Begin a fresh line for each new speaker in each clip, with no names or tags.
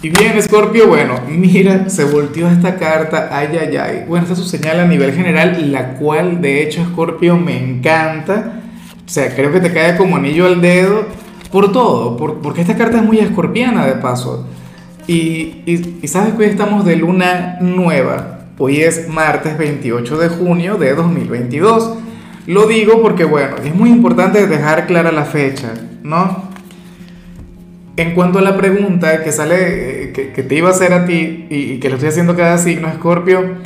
Y bien, Scorpio, bueno, mira, se volteó esta carta, ay, ay, ay. Bueno, esta es su señal a nivel general, la cual de hecho, Scorpio, me encanta. O sea, creo que te cae como anillo al dedo por todo, por, porque esta carta es muy escorpiana de paso. Y, y, y sabes que hoy estamos de luna nueva, hoy es martes 28 de junio de 2022. Lo digo porque, bueno, es muy importante dejar clara la fecha, ¿no? En cuanto a la pregunta que sale, eh, que, te iba a hacer a ti y, que lo estoy haciendo cada signo, Escorpio,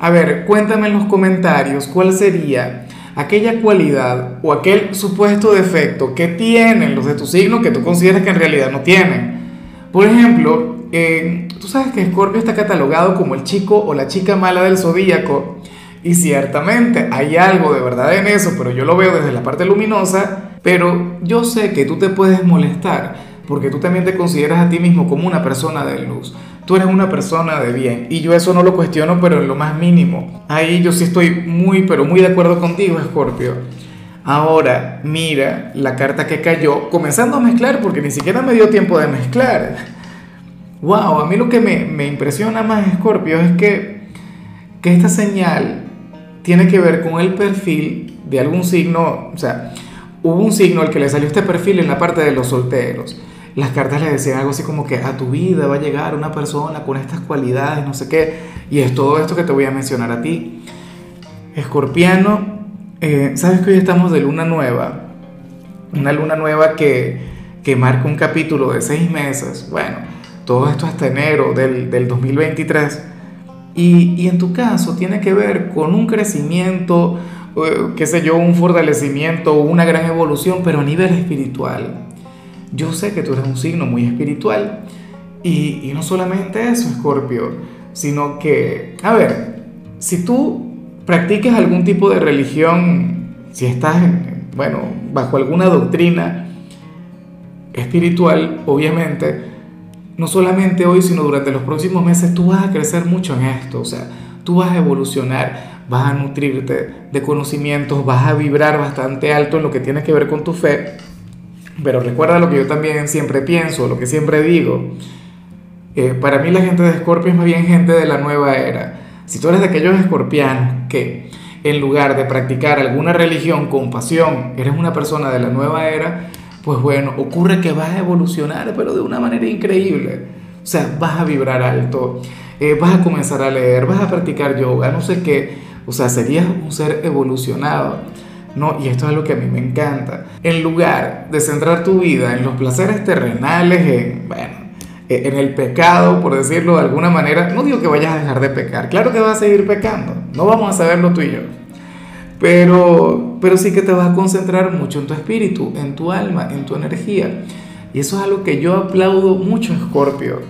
a ver, cuéntame en los comentarios cuál sería aquella cualidad o aquel supuesto defecto que tienen los de tu signo que tú consideras que en realidad no tienen. Por ejemplo, eh, tú sabes que Escorpio está catalogado como el chico o la chica mala del zodíaco. Y ciertamente hay algo de verdad en eso, pero yo lo veo desde la parte luminosa. Pero yo sé que tú te puedes molestar porque tú también te consideras a ti mismo como una persona de luz. Tú eres una persona de bien y yo eso no lo cuestiono, pero en lo más mínimo. Ahí yo sí estoy muy, pero muy de acuerdo contigo, Scorpio. Ahora, mira la carta que cayó, comenzando a mezclar, porque ni siquiera me dio tiempo de mezclar. Wow, a mí lo que me, me impresiona más, Scorpio, es que, que esta señal tiene que ver con el perfil de algún signo, o sea, hubo un signo al que le salió este perfil en la parte de los solteros las cartas le decían algo así como que a tu vida va a llegar una persona con estas cualidades, no sé qué, y es todo esto que te voy a mencionar a ti. Escorpiano, eh, sabes que hoy estamos de luna nueva, una luna nueva que, que marca un capítulo de seis meses, bueno, todo esto hasta enero del, del 2023, y, y, en tu caso tiene que ver con un crecimiento, eh, qué sé yo, un fortalecimiento, una gran evolución, pero a nivel espiritual yo sé que tú eres un signo muy espiritual y, no solamente eso, Escorpio, sino que, a ver, si tú practicas algún tipo de religión, si estás, bueno, bajo alguna doctrina espiritual, obviamente, no solamente hoy, sino durante los próximos meses, tú vas a crecer mucho en esto, o sea, tú vas a evolucionar, vas a nutrirte de conocimientos, vas a vibrar bastante alto en lo que tiene que ver con tu fe pero recuerda lo que yo también siempre pienso, lo que siempre digo. Eh, para mí la gente de Escorpio es más bien gente de la nueva era. Si tú eres de aquellos escorpianos que en lugar de practicar alguna religión con pasión, eres una persona de la nueva era, pues bueno, ocurre que vas a evolucionar, pero de una manera increíble. O sea, vas a vibrar alto, eh, vas a comenzar a leer, vas a practicar yoga, no sé qué. O sea, serías un ser evolucionado. ¿No? Y esto es lo que a mí me encanta. En lugar de centrar tu vida en los placeres terrenales, en, bueno, e, en el pecado, por decirlo de alguna manera, no digo que vayas a dejar de pecar, claro que vas a seguir pecando, no vamos a saberlo tú y yo, pero, pero sí que te vas a concentrar mucho en tu espíritu, en tu alma, en tu energía. Y eso es algo que yo aplaudo mucho, Scorpio.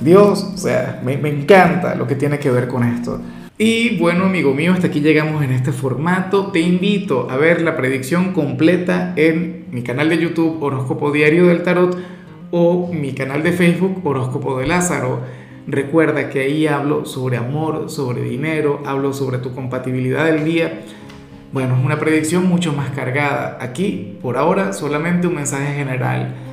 Dios, o sea, me, encanta lo que tiene que ver con esto. Y bueno, amigo mío, hasta aquí llegamos en este formato. Te invito a ver la predicción completa en mi canal de YouTube Horóscopo Diario del Tarot o mi canal de Facebook Horóscopo de Lázaro. Recuerda que ahí hablo sobre amor, sobre dinero, hablo sobre tu compatibilidad del día. Bueno, es una predicción mucho más cargada. Aquí, por ahora, solamente un mensaje general.